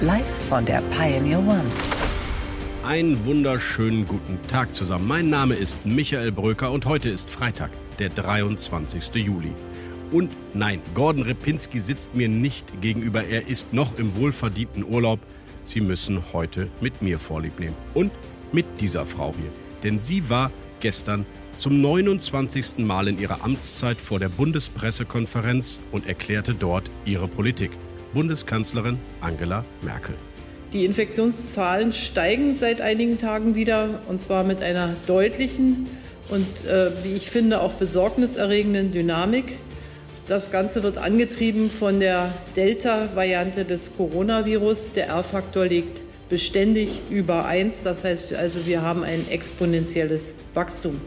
Live von der Pioneer One. Einen wunderschönen guten Tag zusammen. Mein Name ist Michael Bröker und heute ist Freitag, der 23. Juli. Und nein, Gordon Repinski sitzt mir nicht gegenüber. Er ist noch im wohlverdienten Urlaub. Sie müssen heute mit mir Vorlieb nehmen. Und mit dieser Frau hier. Denn sie war gestern zum 29. Mal in ihrer Amtszeit vor der Bundespressekonferenz und erklärte dort ihre Politik. Bundeskanzlerin Angela Merkel. Die Infektionszahlen steigen seit einigen Tagen wieder und zwar mit einer deutlichen und, äh, wie ich finde, auch besorgniserregenden Dynamik. Das Ganze wird angetrieben von der Delta-Variante des Coronavirus. Der R-Faktor liegt beständig über 1. Das heißt also, wir haben ein exponentielles Wachstum.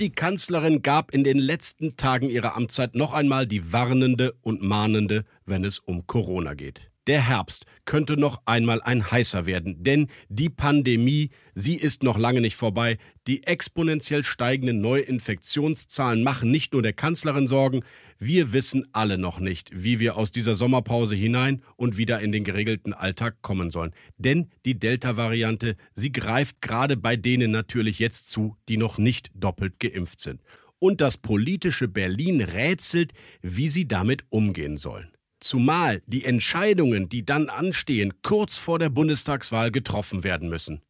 Die Kanzlerin gab in den letzten Tagen ihrer Amtszeit noch einmal die warnende und mahnende, wenn es um Corona geht. Der Herbst könnte noch einmal ein heißer werden, denn die Pandemie, sie ist noch lange nicht vorbei. Die exponentiell steigenden Neuinfektionszahlen machen nicht nur der Kanzlerin Sorgen, wir wissen alle noch nicht, wie wir aus dieser Sommerpause hinein und wieder in den geregelten Alltag kommen sollen. Denn die Delta-Variante, sie greift gerade bei denen natürlich jetzt zu, die noch nicht doppelt geimpft sind. Und das politische Berlin rätselt, wie sie damit umgehen sollen. Zumal die Entscheidungen, die dann anstehen, kurz vor der Bundestagswahl getroffen werden müssen.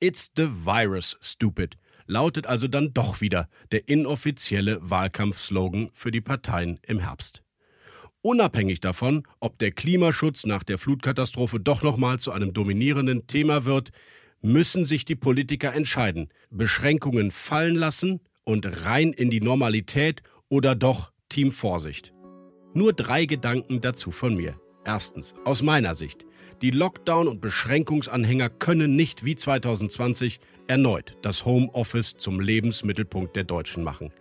It's the virus, stupid, lautet also dann doch wieder der inoffizielle Wahlkampfslogan für die Parteien im Herbst. Unabhängig davon, ob der Klimaschutz nach der Flutkatastrophe doch nochmal zu einem dominierenden Thema wird, müssen sich die Politiker entscheiden, Beschränkungen fallen lassen und rein in die Normalität oder doch Team Vorsicht. Nur drei Gedanken dazu von mir. Erstens, aus meiner Sicht, die Lockdown- und Beschränkungsanhänger können nicht wie 2020 erneut das Homeoffice zum Lebensmittelpunkt der Deutschen machen.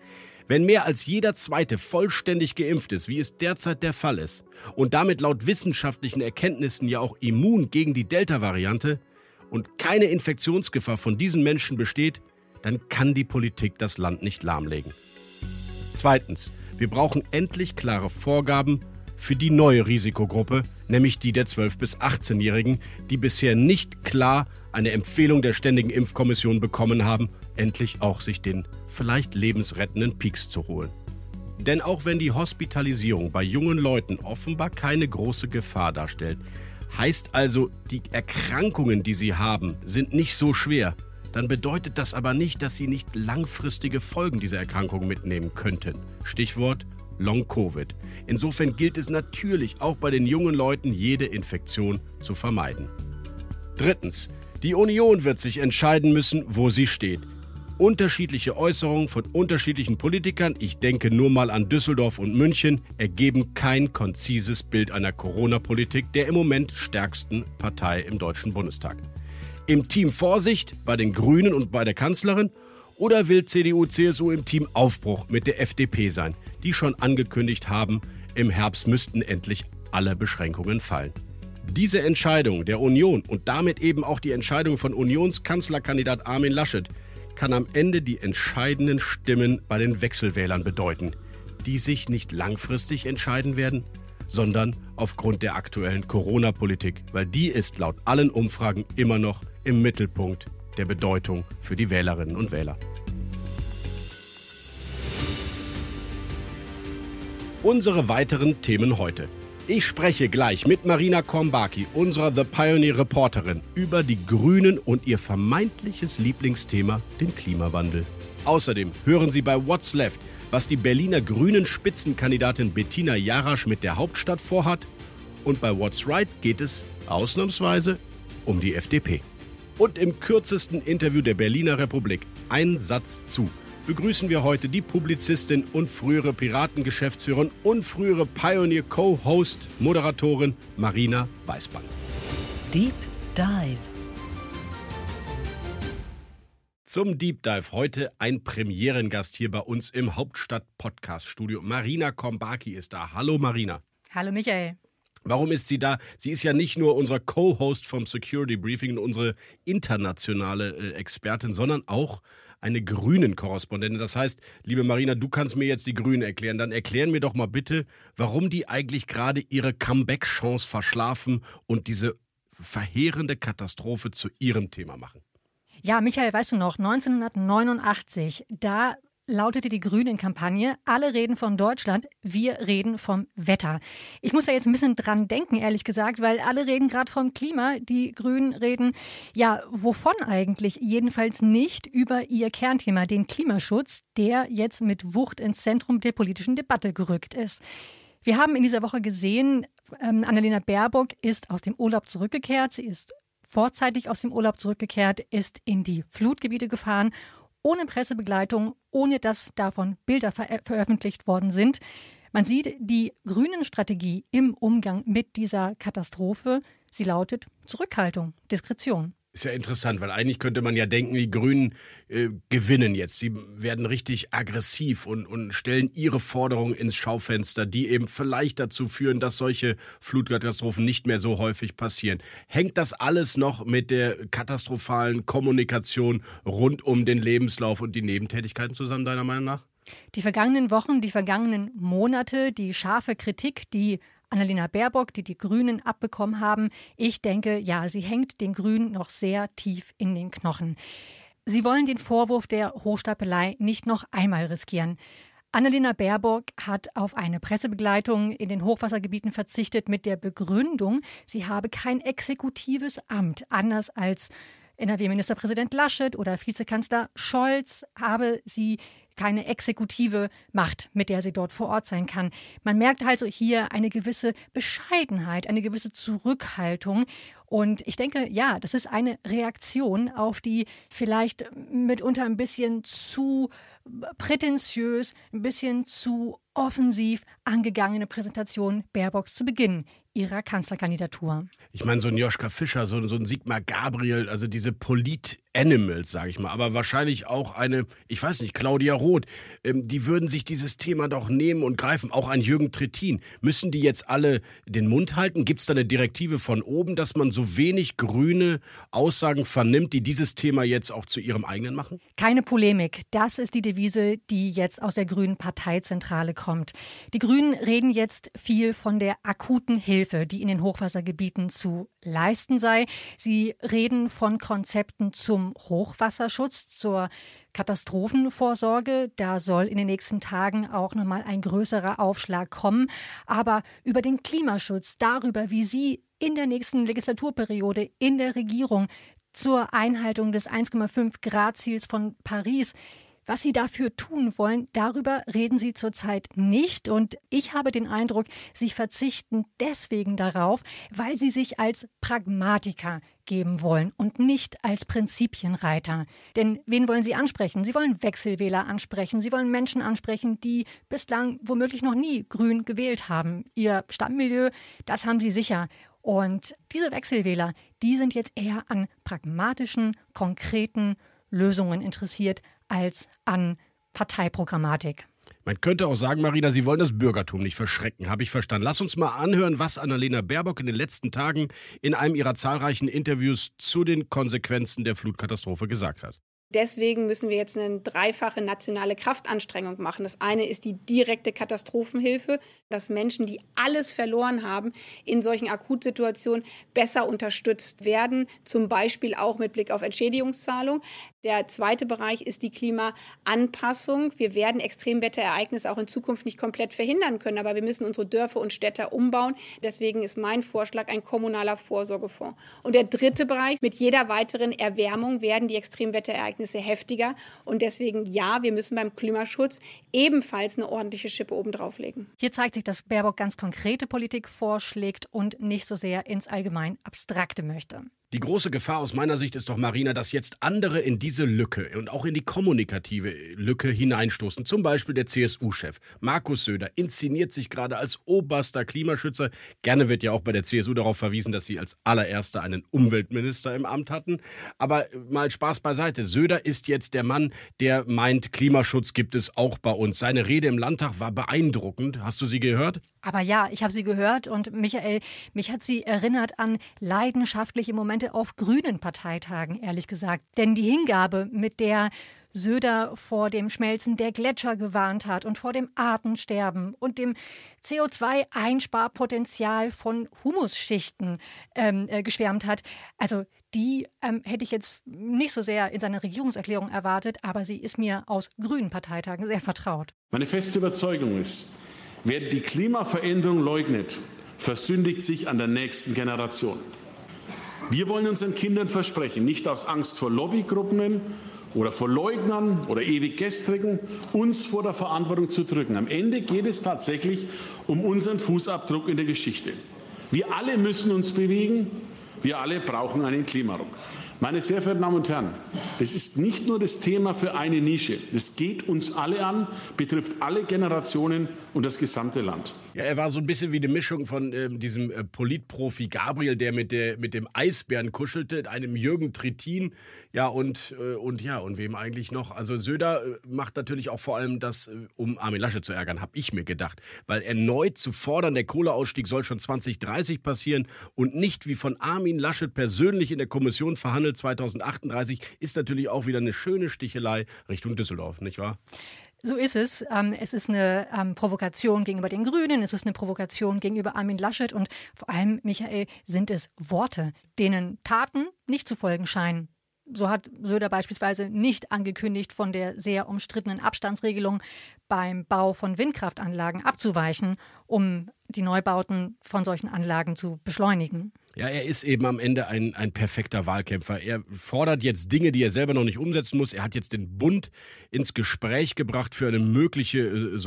Wenn mehr als jeder Zweite vollständig geimpft ist, wie es derzeit der Fall ist, und damit laut wissenschaftlichen Erkenntnissen ja auch immun gegen die Delta-Variante und keine Infektionsgefahr von diesen Menschen besteht, dann kann die Politik das Land nicht lahmlegen. Zweitens, wir brauchen endlich klare Vorgaben für die neue Risikogruppe, nämlich die der 12- bis 18-Jährigen, die bisher nicht klar eine Empfehlung der Ständigen Impfkommission bekommen haben, endlich auch sich den vielleicht lebensrettenden Peaks zu holen. Denn auch wenn die Hospitalisierung bei jungen Leuten offenbar keine große Gefahr darstellt, heißt also, die Erkrankungen, die sie haben, sind nicht so schwer, dann bedeutet das aber nicht, dass sie nicht langfristige Folgen dieser Erkrankung mitnehmen könnten. Stichwort Long-Covid. Insofern gilt es natürlich auch bei den jungen Leuten, jede Infektion zu vermeiden. Drittens. Die Union wird sich entscheiden müssen, wo sie steht. Unterschiedliche Äußerungen von unterschiedlichen Politikern, ich denke nur mal an Düsseldorf und München, ergeben kein konzises Bild einer Corona-Politik der im Moment stärksten Partei im Deutschen Bundestag. Im Team Vorsicht bei den Grünen und bei der Kanzlerin oder will CDU, CSU im Team Aufbruch mit der FDP sein, die schon angekündigt haben, im Herbst müssten endlich alle Beschränkungen fallen? Diese Entscheidung der Union und damit eben auch die Entscheidung von Unionskanzlerkandidat Armin Laschet kann am Ende die entscheidenden Stimmen bei den Wechselwählern bedeuten, die sich nicht langfristig entscheiden werden, sondern aufgrund der aktuellen Corona-Politik, weil die ist laut allen Umfragen immer noch im Mittelpunkt der Bedeutung für die Wählerinnen und Wähler. Unsere weiteren Themen heute. Ich spreche gleich mit Marina Kombaki, unserer The Pioneer Reporterin, über die Grünen und ihr vermeintliches Lieblingsthema, den Klimawandel. Außerdem hören Sie bei What's Left, was die Berliner Grünen Spitzenkandidatin Bettina Jarasch mit der Hauptstadt vorhat. Und bei What's Right geht es ausnahmsweise um die FDP. Und im kürzesten Interview der Berliner Republik, ein Satz zu, begrüßen wir heute die Publizistin und frühere Piratengeschäftsführerin und frühere Pioneer Co-Host, Moderatorin Marina Weißband. Deep Dive. Zum Deep Dive heute ein Premierengast hier bei uns im Hauptstadt-Podcast-Studio. Marina Kombaki ist da. Hallo Marina. Hallo Michael. Warum ist sie da? Sie ist ja nicht nur unser Co-Host vom Security Briefing und unsere internationale äh, Expertin, sondern auch eine Grünen-Korrespondentin. Das heißt, liebe Marina, du kannst mir jetzt die Grünen erklären. Dann erklären mir doch mal bitte, warum die eigentlich gerade ihre Comeback-Chance verschlafen und diese verheerende Katastrophe zu ihrem Thema machen. Ja, Michael, weißt du noch, 1989, da lautete die Grünen-Kampagne, alle reden von Deutschland, wir reden vom Wetter. Ich muss ja jetzt ein bisschen dran denken, ehrlich gesagt, weil alle reden gerade vom Klima. Die Grünen reden, ja, wovon eigentlich? Jedenfalls nicht über ihr Kernthema, den Klimaschutz, der jetzt mit Wucht ins Zentrum der politischen Debatte gerückt ist. Wir haben in dieser Woche gesehen, ähm, Annalena Baerbock ist aus dem Urlaub zurückgekehrt. Sie ist vorzeitig aus dem Urlaub zurückgekehrt, ist in die Flutgebiete gefahren ohne Pressebegleitung, ohne dass davon Bilder ver veröffentlicht worden sind. Man sieht die grünen Strategie im Umgang mit dieser Katastrophe. Sie lautet Zurückhaltung, Diskretion. Ist ja interessant, weil eigentlich könnte man ja denken, die Grünen äh, gewinnen jetzt. Sie werden richtig aggressiv und, und stellen ihre Forderungen ins Schaufenster, die eben vielleicht dazu führen, dass solche Flutkatastrophen nicht mehr so häufig passieren. Hängt das alles noch mit der katastrophalen Kommunikation rund um den Lebenslauf und die Nebentätigkeiten zusammen, deiner Meinung nach? Die vergangenen Wochen, die vergangenen Monate, die scharfe Kritik, die Annalena Baerbock, die die Grünen abbekommen haben. Ich denke, ja, sie hängt den Grünen noch sehr tief in den Knochen. Sie wollen den Vorwurf der Hochstapelei nicht noch einmal riskieren. Annalena Baerbock hat auf eine Pressebegleitung in den Hochwassergebieten verzichtet mit der Begründung, sie habe kein exekutives Amt, anders als NRW-Ministerpräsident Laschet oder Vizekanzler Scholz habe sie keine exekutive Macht, mit der sie dort vor Ort sein kann. Man merkt also hier eine gewisse Bescheidenheit, eine gewisse Zurückhaltung. Und ich denke, ja, das ist eine Reaktion auf die vielleicht mitunter ein bisschen zu prätentiös, ein bisschen zu offensiv angegangene Präsentation Baerbocks zu Beginn ihrer Kanzlerkandidatur. Ich meine, so ein Joschka Fischer, so, so ein Sigmar Gabriel, also diese Polit-Animals, sage ich mal, aber wahrscheinlich auch eine, ich weiß nicht, Claudia Roth, ähm, die würden sich dieses Thema doch nehmen und greifen. Auch ein Jürgen Trittin. Müssen die jetzt alle den Mund halten? Gibt es da eine Direktive von oben, dass man so wenig grüne Aussagen vernimmt, die dieses Thema jetzt auch zu ihrem eigenen machen? Keine Polemik. Das ist die Devise, die jetzt aus der Grünen Parteizentrale kommt. Die Grünen reden jetzt viel von der akuten Hilfe, die in den Hochwassergebieten zu leisten sei. Sie reden von Konzepten zum Hochwasserschutz, zur Katastrophenvorsorge. Da soll in den nächsten Tagen auch nochmal ein größerer Aufschlag kommen. Aber über den Klimaschutz, darüber, wie Sie in der nächsten Legislaturperiode in der Regierung zur Einhaltung des 1,5 Grad Ziels von Paris was sie dafür tun wollen, darüber reden sie zurzeit nicht. Und ich habe den Eindruck, sie verzichten deswegen darauf, weil sie sich als Pragmatiker geben wollen und nicht als Prinzipienreiter. Denn wen wollen sie ansprechen? Sie wollen Wechselwähler ansprechen. Sie wollen Menschen ansprechen, die bislang womöglich noch nie grün gewählt haben. Ihr Stammmilieu, das haben sie sicher. Und diese Wechselwähler, die sind jetzt eher an pragmatischen, konkreten Lösungen interessiert, als an Parteiprogrammatik. Man könnte auch sagen, Marina, Sie wollen das Bürgertum nicht verschrecken, habe ich verstanden. Lass uns mal anhören, was Annalena Baerbock in den letzten Tagen in einem ihrer zahlreichen Interviews zu den Konsequenzen der Flutkatastrophe gesagt hat. Deswegen müssen wir jetzt eine dreifache nationale Kraftanstrengung machen. Das eine ist die direkte Katastrophenhilfe, dass Menschen, die alles verloren haben, in solchen Akutsituationen besser unterstützt werden, zum Beispiel auch mit Blick auf Entschädigungszahlung. Der zweite Bereich ist die Klimaanpassung. Wir werden Extremwetterereignisse auch in Zukunft nicht komplett verhindern können, aber wir müssen unsere Dörfer und Städte umbauen. Deswegen ist mein Vorschlag ein kommunaler Vorsorgefonds. Und der dritte Bereich, mit jeder weiteren Erwärmung werden die Extremwetterereignisse heftiger. Und deswegen ja, wir müssen beim Klimaschutz ebenfalls eine ordentliche Schippe obendrauf legen. Hier zeigt sich, dass Baerbock ganz konkrete Politik vorschlägt und nicht so sehr ins allgemein Abstrakte möchte. Die große Gefahr aus meiner Sicht ist doch, Marina, dass jetzt andere in diese Lücke und auch in die kommunikative Lücke hineinstoßen. Zum Beispiel der CSU-Chef Markus Söder inszeniert sich gerade als oberster Klimaschützer. Gerne wird ja auch bei der CSU darauf verwiesen, dass sie als allererster einen Umweltminister im Amt hatten. Aber mal Spaß beiseite. Söder ist jetzt der Mann, der meint, Klimaschutz gibt es auch bei uns. Seine Rede im Landtag war beeindruckend. Hast du sie gehört? Aber ja, ich habe sie gehört und Michael, mich hat sie erinnert an leidenschaftliche Momente auf grünen Parteitagen, ehrlich gesagt. Denn die Hingabe, mit der Söder vor dem Schmelzen der Gletscher gewarnt hat und vor dem Artensterben und dem CO2-Einsparpotenzial von Humusschichten ähm, äh, geschwärmt hat. Also die ähm, hätte ich jetzt nicht so sehr in seiner Regierungserklärung erwartet, aber sie ist mir aus grünen Parteitagen sehr vertraut. Meine feste Überzeugung ist, Wer die Klimaveränderung leugnet, versündigt sich an der nächsten Generation. Wir wollen unseren Kindern versprechen, nicht aus Angst vor Lobbygruppen oder vor Leugnern oder ewig Gestrigen, uns vor der Verantwortung zu drücken. Am Ende geht es tatsächlich um unseren Fußabdruck in der Geschichte. Wir alle müssen uns bewegen. Wir alle brauchen einen Klimaruck. Meine sehr verehrten Damen und Herren, es ist nicht nur das Thema für eine Nische. Es geht uns alle an, betrifft alle Generationen und das gesamte Land. Ja, er war so ein bisschen wie eine Mischung von äh, diesem äh, Politprofi Gabriel, der mit, der mit dem Eisbären kuschelte, einem Jürgen Trittin, ja und, äh, und ja, und wem eigentlich noch? Also Söder äh, macht natürlich auch vor allem das, äh, um Armin Laschet zu ärgern, habe ich mir gedacht. Weil erneut zu fordern, der Kohleausstieg soll schon 2030 passieren und nicht wie von Armin Laschet persönlich in der Kommission verhandelt 2038, ist natürlich auch wieder eine schöne Stichelei Richtung Düsseldorf, nicht wahr? So ist es. Ähm, es ist eine ähm, Provokation gegenüber den Grünen, es ist eine Provokation gegenüber Armin Laschet und vor allem, Michael, sind es Worte, denen Taten nicht zu folgen scheinen. So hat Söder beispielsweise nicht angekündigt, von der sehr umstrittenen Abstandsregelung beim Bau von Windkraftanlagen abzuweichen, um die Neubauten von solchen Anlagen zu beschleunigen. Ja, er ist eben am Ende ein, ein perfekter Wahlkämpfer. Er fordert jetzt Dinge, die er selber noch nicht umsetzen muss. Er hat jetzt den Bund ins Gespräch gebracht für eine mögliche äh,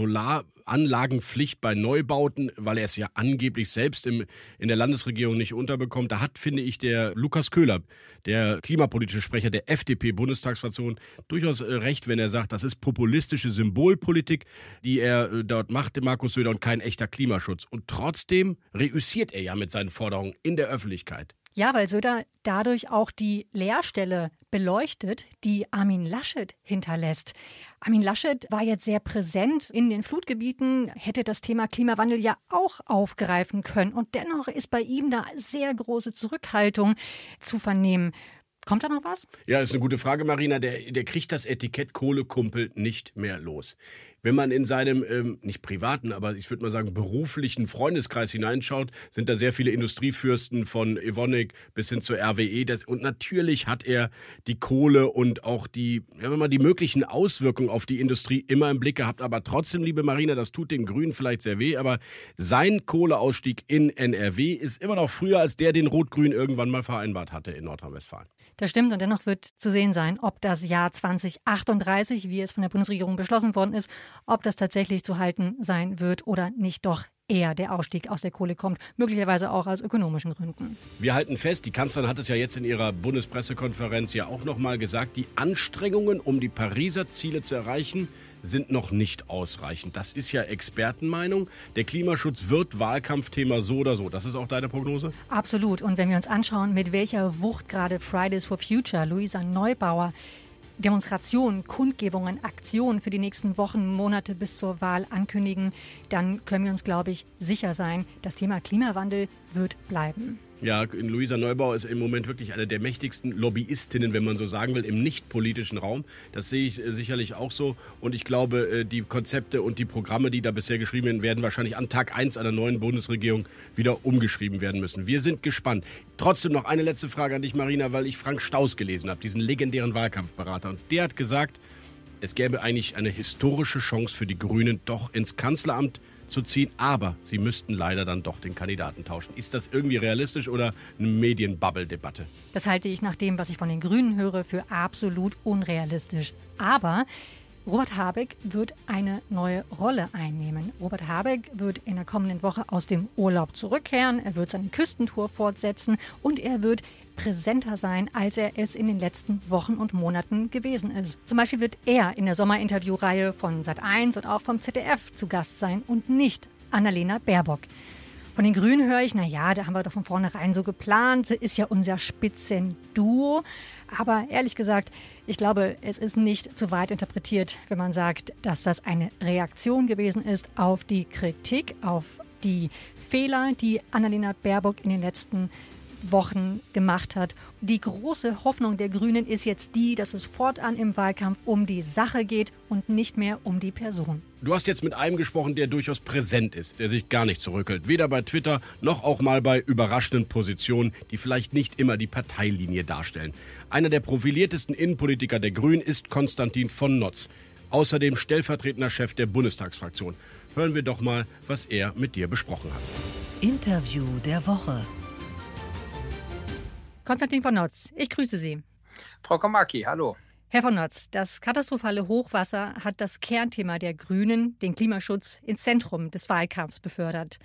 Solaranlagenpflicht bei Neubauten, weil er es ja angeblich selbst im, in der Landesregierung nicht unterbekommt. Da hat, finde ich, der Lukas Köhler, der klimapolitische Sprecher der FDP-Bundestagsfraktion, durchaus äh, recht, wenn er sagt, das ist populistische Symbolpolitik, die er äh, dort macht, Markus Söder, und kein echter Klimaschutz. Und trotzdem reüssiert er ja mit seinen Forderungen in der Öffentlichkeit. Ja, weil Söder dadurch auch die Leerstelle beleuchtet, die Armin Laschet hinterlässt. Armin Laschet war jetzt sehr präsent in den Flutgebieten, hätte das Thema Klimawandel ja auch aufgreifen können. Und dennoch ist bei ihm da sehr große Zurückhaltung zu vernehmen. Kommt da noch was? Ja, ist eine gute Frage, Marina. Der, der kriegt das Etikett Kohlekumpel nicht mehr los wenn man in seinem, ähm, nicht privaten, aber ich würde mal sagen beruflichen Freundeskreis hineinschaut, sind da sehr viele Industriefürsten von Evonik bis hin zur RWE. Das, und natürlich hat er die Kohle und auch die, ja, wenn man die möglichen Auswirkungen auf die Industrie immer im Blick gehabt. Aber trotzdem, liebe Marina, das tut den Grünen vielleicht sehr weh, aber sein Kohleausstieg in NRW ist immer noch früher als der, den Rot-Grün irgendwann mal vereinbart hatte in Nordrhein-Westfalen. Das stimmt und dennoch wird zu sehen sein, ob das Jahr 2038, wie es von der Bundesregierung beschlossen worden ist, ob das tatsächlich zu halten sein wird oder nicht doch eher der Ausstieg aus der Kohle kommt, möglicherweise auch aus ökonomischen Gründen. Wir halten fest, die Kanzlerin hat es ja jetzt in ihrer Bundespressekonferenz ja auch noch mal gesagt, die Anstrengungen, um die Pariser Ziele zu erreichen, sind noch nicht ausreichend. Das ist ja Expertenmeinung. Der Klimaschutz wird Wahlkampfthema so oder so. Das ist auch deine Prognose? Absolut. Und wenn wir uns anschauen, mit welcher Wucht gerade Fridays for Future, Luisa Neubauer, Demonstrationen, Kundgebungen, Aktionen für die nächsten Wochen, Monate bis zur Wahl ankündigen, dann können wir uns, glaube ich, sicher sein, das Thema Klimawandel wird bleiben. Ja, Luisa Neubauer ist im Moment wirklich eine der mächtigsten Lobbyistinnen, wenn man so sagen will, im nicht-politischen Raum. Das sehe ich äh, sicherlich auch so. Und ich glaube, äh, die Konzepte und die Programme, die da bisher geschrieben werden, werden wahrscheinlich an Tag 1 einer neuen Bundesregierung wieder umgeschrieben werden müssen. Wir sind gespannt. Trotzdem noch eine letzte Frage an dich, Marina, weil ich Frank Staus gelesen habe, diesen legendären Wahlkampfberater. Und der hat gesagt, es gäbe eigentlich eine historische Chance für die Grünen, doch ins Kanzleramt zu ziehen, aber sie müssten leider dann doch den Kandidaten tauschen. Ist das irgendwie realistisch oder eine Medienbubble-Debatte? Das halte ich nach dem, was ich von den Grünen höre, für absolut unrealistisch. Aber Robert Habeck wird eine neue Rolle einnehmen. Robert Habeck wird in der kommenden Woche aus dem Urlaub zurückkehren, er wird seine Küstentour fortsetzen und er wird präsenter sein, als er es in den letzten Wochen und Monaten gewesen ist. Zum Beispiel wird er in der Sommerinterviewreihe von Sat1 und auch vom ZDF zu Gast sein und nicht Annalena Baerbock. Von den Grünen höre ich, na ja, da haben wir doch von vornherein so geplant, ist ja unser Spitzenduo. Aber ehrlich gesagt, ich glaube, es ist nicht zu weit interpretiert, wenn man sagt, dass das eine Reaktion gewesen ist auf die Kritik, auf die Fehler, die Annalena Baerbock in den letzten Wochen gemacht hat. Die große Hoffnung der Grünen ist jetzt die, dass es fortan im Wahlkampf um die Sache geht und nicht mehr um die Person. Du hast jetzt mit einem gesprochen, der durchaus präsent ist, der sich gar nicht zurückhält. Weder bei Twitter noch auch mal bei überraschenden Positionen, die vielleicht nicht immer die Parteilinie darstellen. Einer der profiliertesten Innenpolitiker der Grünen ist Konstantin von Notz. Außerdem stellvertretender Chef der Bundestagsfraktion. Hören wir doch mal, was er mit dir besprochen hat. Interview der Woche. Konstantin von Notz, ich grüße Sie. Frau Komaki, hallo. Herr von Notz, das katastrophale Hochwasser hat das Kernthema der Grünen, den Klimaschutz, ins Zentrum des Wahlkampfs befördert.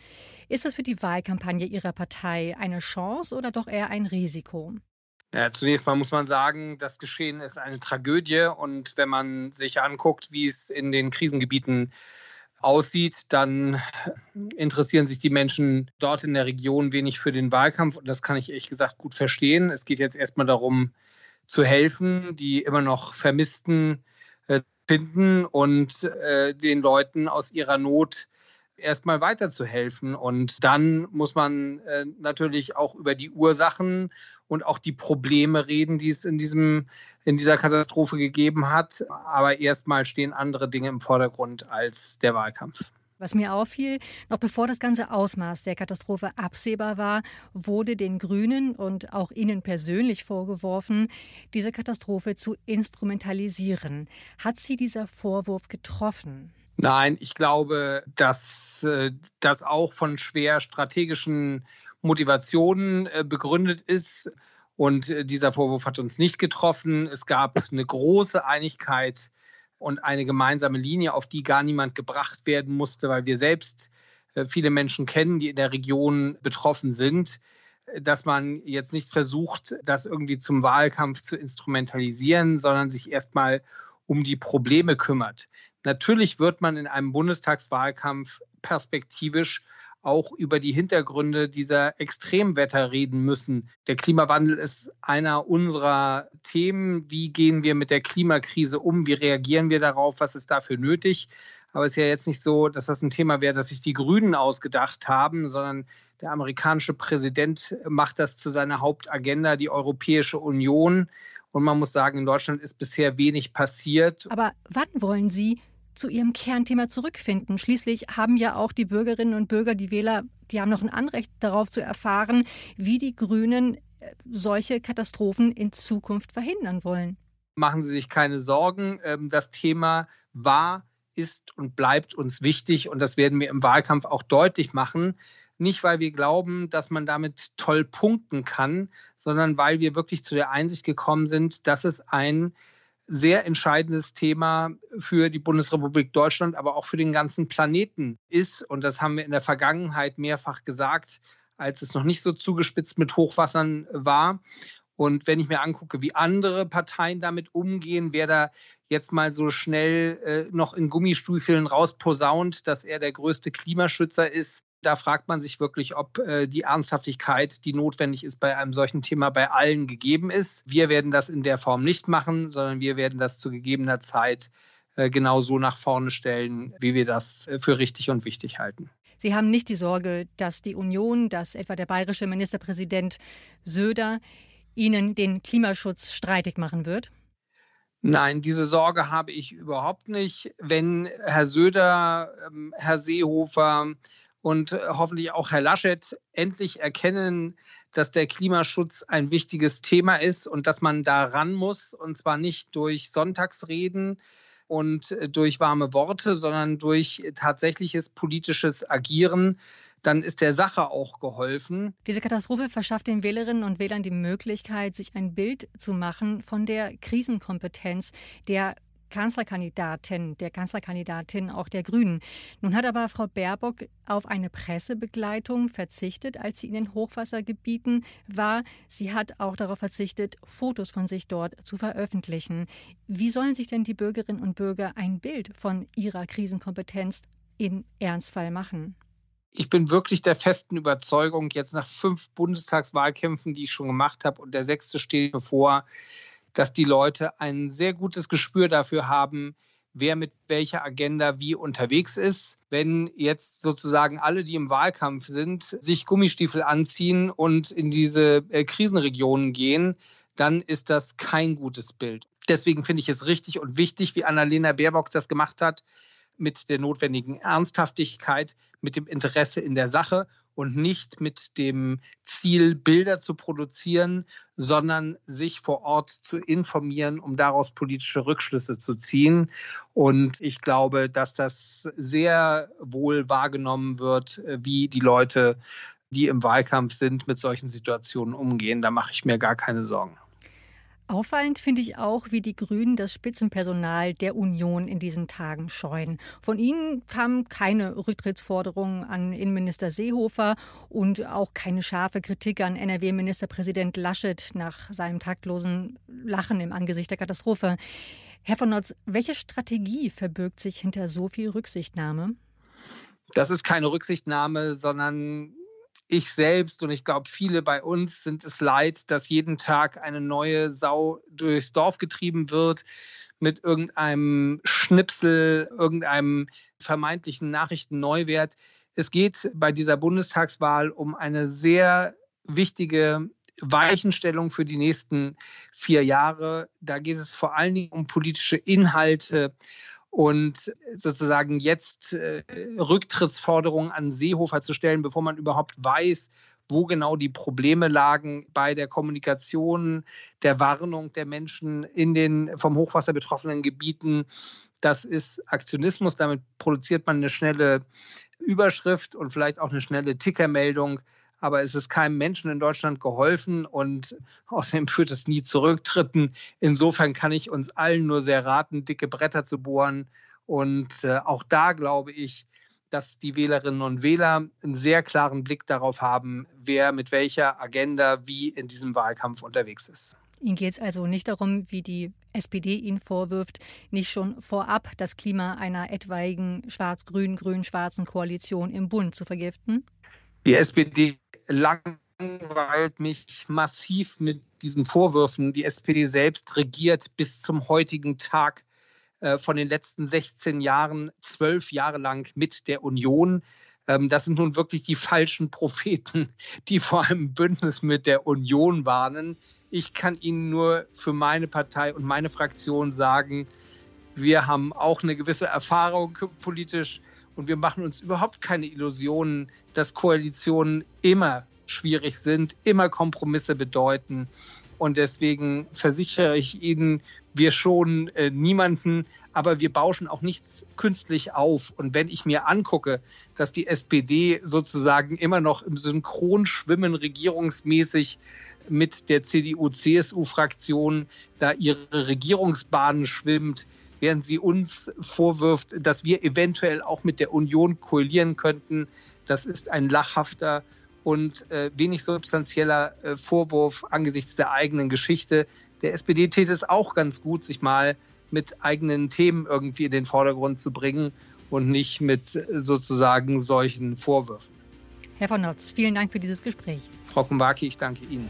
Ist das für die Wahlkampagne Ihrer Partei eine Chance oder doch eher ein Risiko? Ja, zunächst mal muss man sagen, das Geschehen ist eine Tragödie. Und wenn man sich anguckt, wie es in den Krisengebieten aussieht, dann interessieren sich die Menschen dort in der Region wenig für den Wahlkampf. Und das kann ich ehrlich gesagt gut verstehen. Es geht jetzt erstmal darum, zu helfen, die immer noch Vermissten äh, finden und äh, den Leuten aus ihrer Not erstmal weiterzuhelfen. Und dann muss man äh, natürlich auch über die Ursachen und auch die Probleme reden, die es in, diesem, in dieser Katastrophe gegeben hat. Aber erstmal stehen andere Dinge im Vordergrund als der Wahlkampf. Was mir auffiel, noch bevor das ganze Ausmaß der Katastrophe absehbar war, wurde den Grünen und auch Ihnen persönlich vorgeworfen, diese Katastrophe zu instrumentalisieren. Hat Sie dieser Vorwurf getroffen? Nein, ich glaube, dass äh, das auch von schwer strategischen Motivationen äh, begründet ist. Und äh, dieser Vorwurf hat uns nicht getroffen. Es gab eine große Einigkeit und eine gemeinsame Linie, auf die gar niemand gebracht werden musste, weil wir selbst viele Menschen kennen, die in der Region betroffen sind, dass man jetzt nicht versucht, das irgendwie zum Wahlkampf zu instrumentalisieren, sondern sich erstmal um die Probleme kümmert. Natürlich wird man in einem Bundestagswahlkampf perspektivisch auch über die Hintergründe dieser Extremwetter reden müssen. Der Klimawandel ist einer unserer Themen. Wie gehen wir mit der Klimakrise um? Wie reagieren wir darauf? Was ist dafür nötig? Aber es ist ja jetzt nicht so, dass das ein Thema wäre, das sich die Grünen ausgedacht haben, sondern der amerikanische Präsident macht das zu seiner Hauptagenda, die Europäische Union. Und man muss sagen, in Deutschland ist bisher wenig passiert. Aber wann wollen Sie zu Ihrem Kernthema zurückfinden? Schließlich haben ja auch die Bürgerinnen und Bürger, die Wähler, die haben noch ein Anrecht darauf zu erfahren, wie die Grünen äh, solche Katastrophen in Zukunft verhindern wollen. Machen Sie sich keine Sorgen. Ähm, das Thema war, ist und bleibt uns wichtig und das werden wir im Wahlkampf auch deutlich machen. Nicht, weil wir glauben, dass man damit toll punkten kann, sondern weil wir wirklich zu der Einsicht gekommen sind, dass es ein sehr entscheidendes Thema für die Bundesrepublik Deutschland, aber auch für den ganzen Planeten ist. Und das haben wir in der Vergangenheit mehrfach gesagt, als es noch nicht so zugespitzt mit Hochwassern war. Und wenn ich mir angucke, wie andere Parteien damit umgehen, wer da jetzt mal so schnell äh, noch in Gummistiefeln rausposaunt, dass er der größte Klimaschützer ist, da fragt man sich wirklich, ob äh, die Ernsthaftigkeit, die notwendig ist bei einem solchen Thema, bei allen gegeben ist. Wir werden das in der Form nicht machen, sondern wir werden das zu gegebener Zeit äh, genau so nach vorne stellen, wie wir das äh, für richtig und wichtig halten. Sie haben nicht die Sorge, dass die Union, dass etwa der bayerische Ministerpräsident Söder Ihnen den Klimaschutz streitig machen wird? Nein, diese Sorge habe ich überhaupt nicht. Wenn Herr Söder, ähm, Herr Seehofer, und äh, hoffentlich auch Herr Laschet endlich erkennen, dass der Klimaschutz ein wichtiges Thema ist und dass man da ran muss, und zwar nicht durch Sonntagsreden und äh, durch warme Worte, sondern durch tatsächliches politisches Agieren dann ist der Sache auch geholfen. Diese Katastrophe verschafft den Wählerinnen und Wählern die Möglichkeit, sich ein Bild zu machen von der Krisenkompetenz der Kanzlerkandidatin, der Kanzlerkandidatin auch der Grünen. Nun hat aber Frau Baerbock auf eine Pressebegleitung verzichtet, als sie in den Hochwassergebieten war. Sie hat auch darauf verzichtet, Fotos von sich dort zu veröffentlichen. Wie sollen sich denn die Bürgerinnen und Bürger ein Bild von ihrer Krisenkompetenz in Ernstfall machen? Ich bin wirklich der festen Überzeugung, jetzt nach fünf Bundestagswahlkämpfen, die ich schon gemacht habe, und der sechste steht bevor, dass die Leute ein sehr gutes Gespür dafür haben, wer mit welcher Agenda wie unterwegs ist. Wenn jetzt sozusagen alle, die im Wahlkampf sind, sich Gummistiefel anziehen und in diese äh, Krisenregionen gehen, dann ist das kein gutes Bild. Deswegen finde ich es richtig und wichtig, wie Annalena Baerbock das gemacht hat, mit der notwendigen Ernsthaftigkeit, mit dem Interesse in der Sache und nicht mit dem Ziel, Bilder zu produzieren, sondern sich vor Ort zu informieren, um daraus politische Rückschlüsse zu ziehen. Und ich glaube, dass das sehr wohl wahrgenommen wird, wie die Leute, die im Wahlkampf sind, mit solchen Situationen umgehen. Da mache ich mir gar keine Sorgen. Auffallend finde ich auch, wie die Grünen das Spitzenpersonal der Union in diesen Tagen scheuen. Von ihnen kam keine Rücktrittsforderung an Innenminister Seehofer und auch keine scharfe Kritik an NRW-Ministerpräsident Laschet nach seinem taktlosen Lachen im Angesicht der Katastrophe. Herr von Notz, welche Strategie verbirgt sich hinter so viel Rücksichtnahme? Das ist keine Rücksichtnahme, sondern ich selbst und ich glaube viele bei uns sind es leid, dass jeden Tag eine neue Sau durchs Dorf getrieben wird mit irgendeinem Schnipsel, irgendeinem vermeintlichen Nachrichtenneuwert. Es geht bei dieser Bundestagswahl um eine sehr wichtige Weichenstellung für die nächsten vier Jahre. Da geht es vor allen Dingen um politische Inhalte, und sozusagen jetzt äh, Rücktrittsforderungen an Seehofer zu stellen, bevor man überhaupt weiß, wo genau die Probleme lagen bei der Kommunikation, der Warnung der Menschen in den vom Hochwasser betroffenen Gebieten. Das ist Aktionismus. Damit produziert man eine schnelle Überschrift und vielleicht auch eine schnelle Tickermeldung aber es ist keinem Menschen in Deutschland geholfen und außerdem führt es nie zu Rücktritten. Insofern kann ich uns allen nur sehr raten, dicke Bretter zu bohren. Und äh, auch da glaube ich, dass die Wählerinnen und Wähler einen sehr klaren Blick darauf haben, wer mit welcher Agenda wie in diesem Wahlkampf unterwegs ist. Ihnen geht es also nicht darum, wie die SPD Ihnen vorwirft, nicht schon vorab das Klima einer etwaigen schwarz-grün, grün-schwarzen Koalition im Bund zu vergiften? Die SPD langweilt mich massiv mit diesen Vorwürfen. Die SPD selbst regiert bis zum heutigen Tag äh, von den letzten 16 Jahren zwölf Jahre lang mit der Union. Ähm, das sind nun wirklich die falschen Propheten, die vor einem Bündnis mit der Union warnen. Ich kann Ihnen nur für meine Partei und meine Fraktion sagen, wir haben auch eine gewisse Erfahrung politisch und wir machen uns überhaupt keine Illusionen, dass Koalitionen immer schwierig sind, immer Kompromisse bedeuten. Und deswegen versichere ich Ihnen, wir schonen äh, niemanden, aber wir bauschen auch nichts künstlich auf. Und wenn ich mir angucke, dass die SPD sozusagen immer noch im Synchron schwimmen, regierungsmäßig mit der CDU-CSU-Fraktion da ihre Regierungsbahnen schwimmt, während sie uns vorwirft, dass wir eventuell auch mit der Union koalieren könnten. Das ist ein lachhafter und äh, wenig substanzieller äh, Vorwurf angesichts der eigenen Geschichte. Der SPD täte es auch ganz gut, sich mal mit eigenen Themen irgendwie in den Vordergrund zu bringen und nicht mit äh, sozusagen solchen Vorwürfen. Herr von Notz, vielen Dank für dieses Gespräch. Frau Kumbaki, ich danke Ihnen.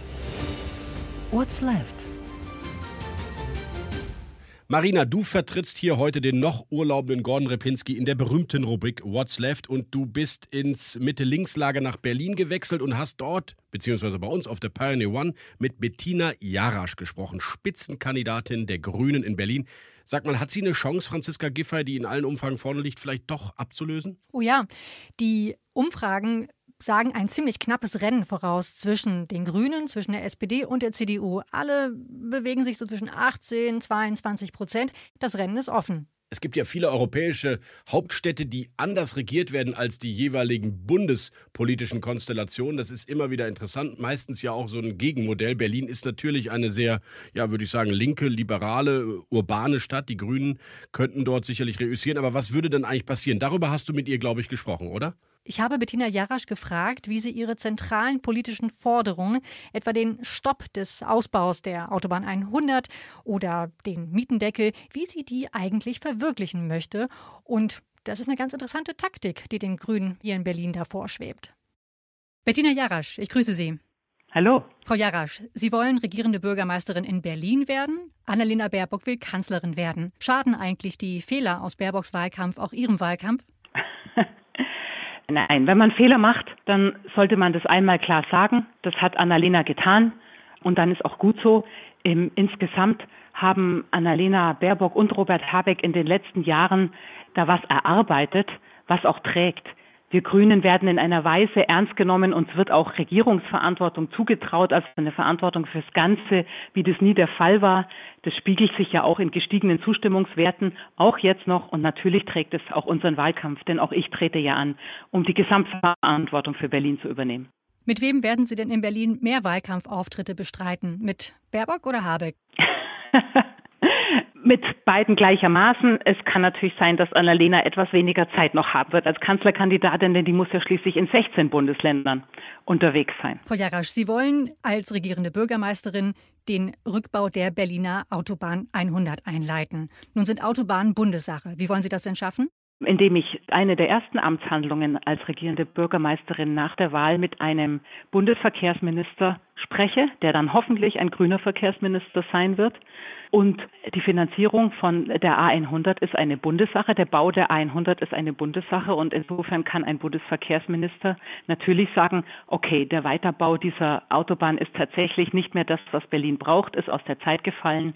What's left? Marina, du vertrittst hier heute den noch urlaubenden Gordon Repinski in der berühmten Rubrik What's Left und du bist ins Mitte-Links-Lager nach Berlin gewechselt und hast dort, beziehungsweise bei uns auf der Pioneer One, mit Bettina Jarasch gesprochen, Spitzenkandidatin der Grünen in Berlin. Sag mal, hat sie eine Chance, Franziska Giffey, die in allen Umfragen vorne liegt, vielleicht doch abzulösen? Oh ja, die Umfragen sagen ein ziemlich knappes Rennen voraus zwischen den Grünen, zwischen der SPD und der CDU. Alle bewegen sich so zwischen 18, 22 Prozent. Das Rennen ist offen. Es gibt ja viele europäische Hauptstädte, die anders regiert werden als die jeweiligen bundespolitischen Konstellationen. Das ist immer wieder interessant. Meistens ja auch so ein Gegenmodell. Berlin ist natürlich eine sehr, ja, würde ich sagen, linke, liberale, urbane Stadt. Die Grünen könnten dort sicherlich reüssieren. Aber was würde dann eigentlich passieren? Darüber hast du mit ihr, glaube ich, gesprochen, oder? Ich habe Bettina Jarasch gefragt, wie sie ihre zentralen politischen Forderungen, etwa den Stopp des Ausbaus der Autobahn 100 oder den Mietendeckel, wie sie die eigentlich verwirklichen möchte. Und das ist eine ganz interessante Taktik, die den Grünen hier in Berlin davor schwebt. Bettina Jarasch, ich grüße Sie. Hallo. Frau Jarasch, Sie wollen regierende Bürgermeisterin in Berlin werden. Annalena Baerbock will Kanzlerin werden. Schaden eigentlich die Fehler aus Baerbocks Wahlkampf auch Ihrem Wahlkampf? Nein, wenn man Fehler macht, dann sollte man das einmal klar sagen. Das hat Annalena getan und dann ist auch gut so. Im, insgesamt haben Annalena Baerbock und Robert Habeck in den letzten Jahren da was erarbeitet, was auch trägt. Wir Grünen werden in einer Weise ernst genommen. Uns wird auch Regierungsverantwortung zugetraut, also eine Verantwortung fürs Ganze, wie das nie der Fall war. Das spiegelt sich ja auch in gestiegenen Zustimmungswerten, auch jetzt noch. Und natürlich trägt es auch unseren Wahlkampf, denn auch ich trete ja an, um die Gesamtverantwortung für Berlin zu übernehmen. Mit wem werden Sie denn in Berlin mehr Wahlkampfauftritte bestreiten? Mit Baerbock oder Habeck? mit beiden gleichermaßen. Es kann natürlich sein, dass Annalena etwas weniger Zeit noch haben wird als Kanzlerkandidatin, denn die muss ja schließlich in 16 Bundesländern unterwegs sein. Frau Jarasch, Sie wollen als regierende Bürgermeisterin den Rückbau der Berliner Autobahn 100 einleiten. Nun sind Autobahnen Bundessache. Wie wollen Sie das denn schaffen? indem ich eine der ersten Amtshandlungen als regierende Bürgermeisterin nach der Wahl mit einem Bundesverkehrsminister spreche, der dann hoffentlich ein grüner Verkehrsminister sein wird. Und die Finanzierung von der A100 ist eine Bundessache. Der Bau der A100 ist eine Bundessache. Und insofern kann ein Bundesverkehrsminister natürlich sagen, okay, der Weiterbau dieser Autobahn ist tatsächlich nicht mehr das, was Berlin braucht, ist aus der Zeit gefallen.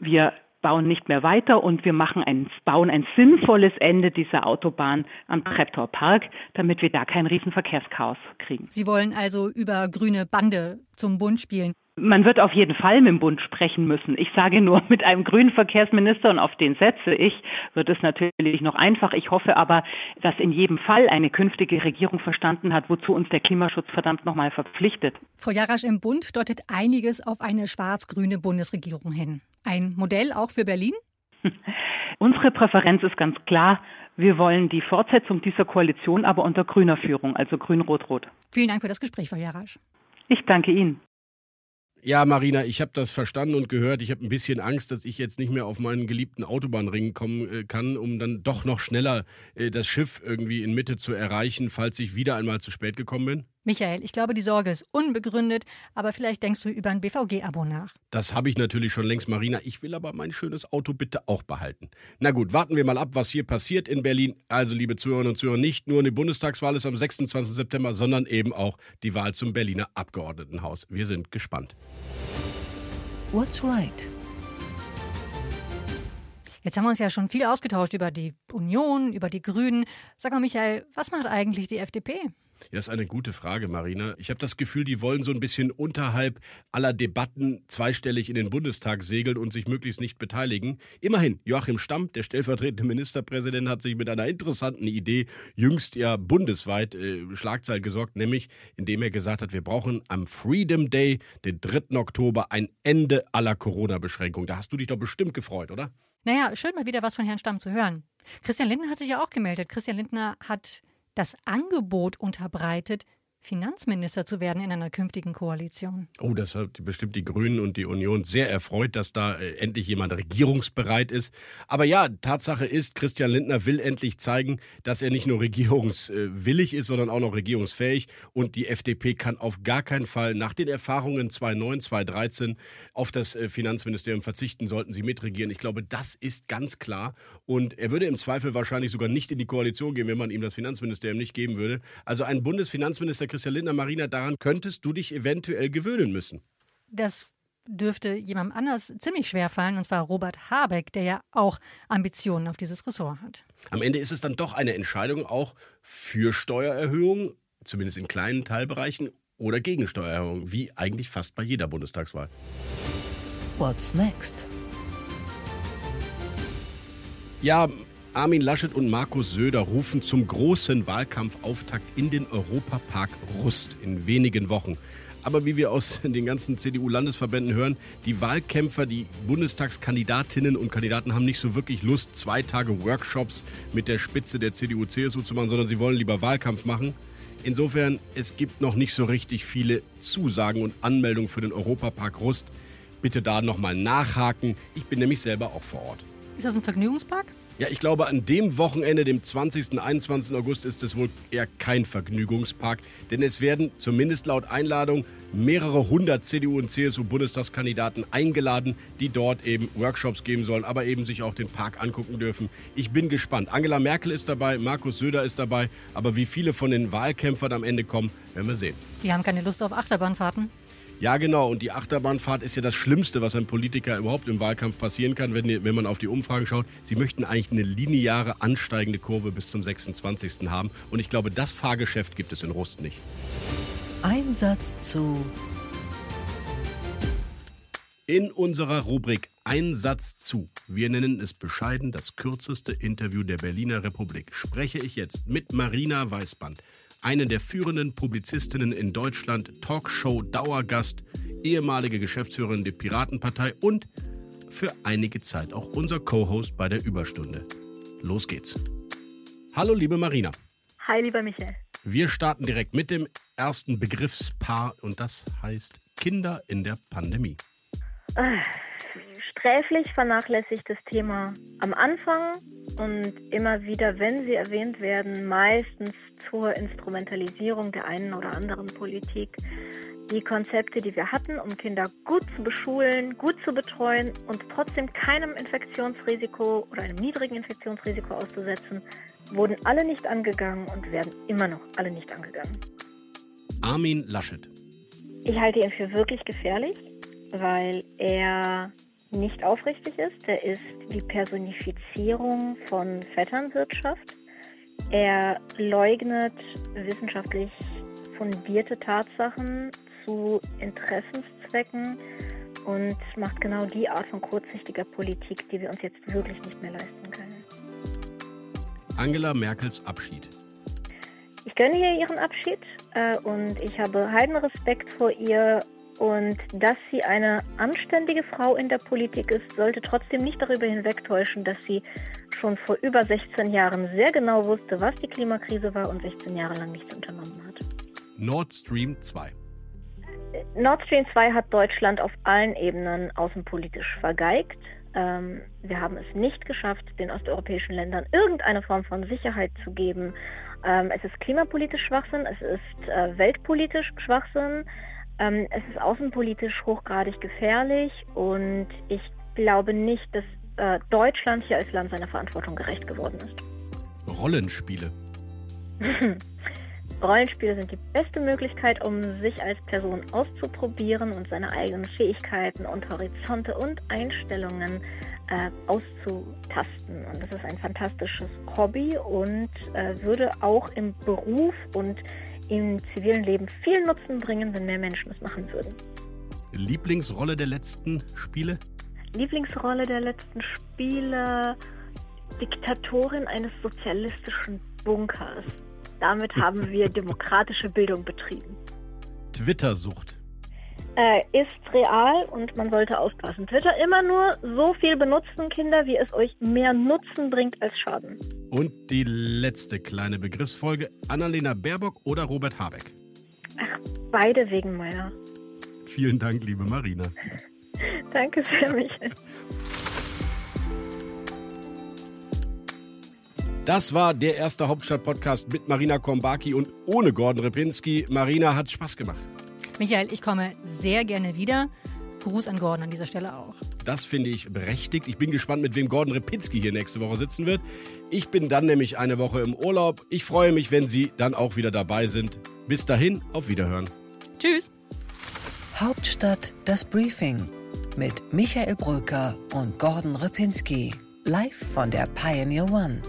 Wir bauen nicht mehr weiter und wir machen ein, bauen ein sinnvolles Ende dieser Autobahn am Treptower Park, damit wir da kein Riesenverkehrschaos kriegen. Sie wollen also über grüne Bande zum Bund spielen. Man wird auf jeden Fall mit dem Bund sprechen müssen. Ich sage nur, mit einem grünen Verkehrsminister, und auf den setze ich, wird es natürlich noch einfach. Ich hoffe aber, dass in jedem Fall eine künftige Regierung verstanden hat, wozu uns der Klimaschutz verdammt nochmal verpflichtet. Frau Jarasch, im Bund deutet einiges auf eine schwarz-grüne Bundesregierung hin. Ein Modell auch für Berlin? Unsere Präferenz ist ganz klar. Wir wollen die Fortsetzung dieser Koalition, aber unter grüner Führung, also grün-rot-rot. Vielen Dank für das Gespräch, Frau Jarasch. Ich danke Ihnen. Ja, Marina, ich habe das verstanden und gehört. Ich habe ein bisschen Angst, dass ich jetzt nicht mehr auf meinen geliebten Autobahnring kommen äh, kann, um dann doch noch schneller äh, das Schiff irgendwie in Mitte zu erreichen, falls ich wieder einmal zu spät gekommen bin. Michael, ich glaube, die Sorge ist unbegründet, aber vielleicht denkst du über ein BVG-Abo nach. Das habe ich natürlich schon längst, Marina. Ich will aber mein schönes Auto bitte auch behalten. Na gut, warten wir mal ab, was hier passiert in Berlin. Also, liebe Zuhörerinnen und Zuhörer, nicht nur eine Bundestagswahl ist am 26. September, sondern eben auch die Wahl zum Berliner Abgeordnetenhaus. Wir sind gespannt. What's right? Jetzt haben wir uns ja schon viel ausgetauscht über die Union, über die Grünen. Sag mal, Michael, was macht eigentlich die FDP? Das ist eine gute Frage, Marina. Ich habe das Gefühl, die wollen so ein bisschen unterhalb aller Debatten zweistellig in den Bundestag segeln und sich möglichst nicht beteiligen. Immerhin, Joachim Stamm, der stellvertretende Ministerpräsident, hat sich mit einer interessanten Idee jüngst ja bundesweit äh, Schlagzeil gesorgt, nämlich indem er gesagt hat, wir brauchen am Freedom Day, den 3. Oktober, ein Ende aller Corona-Beschränkungen. Da hast du dich doch bestimmt gefreut, oder? Naja, schön mal wieder was von Herrn Stamm zu hören. Christian Lindner hat sich ja auch gemeldet. Christian Lindner hat das Angebot unterbreitet, Finanzminister zu werden in einer künftigen Koalition. Oh, das hat bestimmt die Grünen und die Union sehr erfreut, dass da äh, endlich jemand regierungsbereit ist. Aber ja, Tatsache ist, Christian Lindner will endlich zeigen, dass er nicht nur regierungswillig ist, sondern auch noch regierungsfähig. Und die FDP kann auf gar keinen Fall nach den Erfahrungen 2009, 2013 auf das äh, Finanzministerium verzichten, sollten sie mitregieren. Ich glaube, das ist ganz klar. Und er würde im Zweifel wahrscheinlich sogar nicht in die Koalition gehen, wenn man ihm das Finanzministerium nicht geben würde. Also ein Bundesfinanzminister Christian Lindner, Marina, daran könntest du dich eventuell gewöhnen müssen. Das dürfte jemandem anders ziemlich schwer fallen, und zwar Robert Habeck, der ja auch Ambitionen auf dieses Ressort hat. Am Ende ist es dann doch eine Entscheidung auch für Steuererhöhungen, zumindest in kleinen Teilbereichen, oder gegen Steuererhöhungen, wie eigentlich fast bei jeder Bundestagswahl. What's next? Ja, Armin Laschet und Markus Söder rufen zum großen Wahlkampfauftakt in den Europapark Rust in wenigen Wochen. Aber wie wir aus den ganzen CDU-Landesverbänden hören, die Wahlkämpfer, die Bundestagskandidatinnen und Kandidaten haben nicht so wirklich Lust, zwei Tage Workshops mit der Spitze der CDU-CSU zu machen, sondern sie wollen lieber Wahlkampf machen. Insofern, es gibt noch nicht so richtig viele Zusagen und Anmeldungen für den Europapark Rust. Bitte da nochmal nachhaken. Ich bin nämlich selber auch vor Ort. Ist das ein Vergnügungspark? Ja, ich glaube, an dem Wochenende, dem 20. und 21. August, ist es wohl eher kein Vergnügungspark. Denn es werden zumindest laut Einladung mehrere hundert CDU- und CSU-Bundestagskandidaten eingeladen, die dort eben Workshops geben sollen, aber eben sich auch den Park angucken dürfen. Ich bin gespannt. Angela Merkel ist dabei, Markus Söder ist dabei, aber wie viele von den Wahlkämpfern am Ende kommen, werden wir sehen. Die haben keine Lust auf Achterbahnfahrten? Ja, genau. Und die Achterbahnfahrt ist ja das Schlimmste, was einem Politiker überhaupt im Wahlkampf passieren kann, wenn, wenn man auf die Umfragen schaut. Sie möchten eigentlich eine lineare, ansteigende Kurve bis zum 26. haben. Und ich glaube, das Fahrgeschäft gibt es in Rust nicht. Einsatz zu. In unserer Rubrik Einsatz zu. Wir nennen es bescheiden das kürzeste Interview der Berliner Republik. Spreche ich jetzt mit Marina Weißband eine der führenden Publizistinnen in Deutschland, Talkshow-Dauergast, ehemalige Geschäftsführerin der Piratenpartei und für einige Zeit auch unser Co-Host bei der Überstunde. Los geht's. Hallo, liebe Marina. Hi, lieber Michael. Wir starten direkt mit dem ersten Begriffspaar und das heißt Kinder in der Pandemie. Äh, sträflich vernachlässigt das Thema am Anfang und immer wieder, wenn sie erwähnt werden, meistens zur Instrumentalisierung der einen oder anderen Politik. Die Konzepte, die wir hatten, um Kinder gut zu beschulen, gut zu betreuen und trotzdem keinem Infektionsrisiko oder einem niedrigen Infektionsrisiko auszusetzen, wurden alle nicht angegangen und werden immer noch alle nicht angegangen. Armin Laschet. Ich halte ihn für wirklich gefährlich, weil er nicht aufrichtig ist. Er ist die Personifizierung von Vetternwirtschaft. Er leugnet wissenschaftlich fundierte Tatsachen zu Interessenszwecken und macht genau die Art von kurzsichtiger Politik, die wir uns jetzt wirklich nicht mehr leisten können. Angela Merkels Abschied. Ich gönne ihr ihren Abschied äh, und ich habe heiden Respekt vor ihr und dass sie eine anständige Frau in der Politik ist, sollte trotzdem nicht darüber hinwegtäuschen, dass sie schon vor über 16 Jahren sehr genau wusste, was die Klimakrise war und 16 Jahre lang nichts unternommen hat. Nord Stream 2. Nord Stream 2 hat Deutschland auf allen Ebenen außenpolitisch vergeigt. Ähm, wir haben es nicht geschafft, den osteuropäischen Ländern irgendeine Form von Sicherheit zu geben. Ähm, es ist klimapolitisch Schwachsinn, es ist äh, weltpolitisch Schwachsinn. Ähm, es ist außenpolitisch hochgradig gefährlich und ich glaube nicht, dass äh, Deutschland hier als Land seiner Verantwortung gerecht geworden ist. Rollenspiele. Rollenspiele sind die beste Möglichkeit, um sich als Person auszuprobieren und seine eigenen Fähigkeiten und Horizonte und Einstellungen äh, auszutasten. Und das ist ein fantastisches Hobby und äh, würde auch im Beruf und im zivilen Leben viel Nutzen bringen, wenn mehr Menschen es machen würden. Lieblingsrolle der letzten Spiele? Lieblingsrolle der letzten Spiele Diktatorin eines sozialistischen Bunkers. Damit haben wir demokratische Bildung betrieben. Twitter-Sucht. Äh, ist real und man sollte aufpassen. Twitter immer nur so viel benutzen, Kinder, wie es euch mehr Nutzen bringt als Schaden. Und die letzte kleine Begriffsfolge: Annalena Baerbock oder Robert Habeck? Ach, beide wegen meiner. Vielen Dank, liebe Marina. Danke sehr, Michael. Das war der erste Hauptstadt-Podcast mit Marina Kombaki und ohne Gordon Repinski. Marina, hat Spaß gemacht. Michael, ich komme sehr gerne wieder. Gruß an Gordon an dieser Stelle auch. Das finde ich berechtigt. Ich bin gespannt, mit wem Gordon Repinski hier nächste Woche sitzen wird. Ich bin dann nämlich eine Woche im Urlaub. Ich freue mich, wenn Sie dann auch wieder dabei sind. Bis dahin, auf Wiederhören. Tschüss. Hauptstadt das Briefing mit Michael Bröker und Gordon Repinski. Live von der Pioneer One.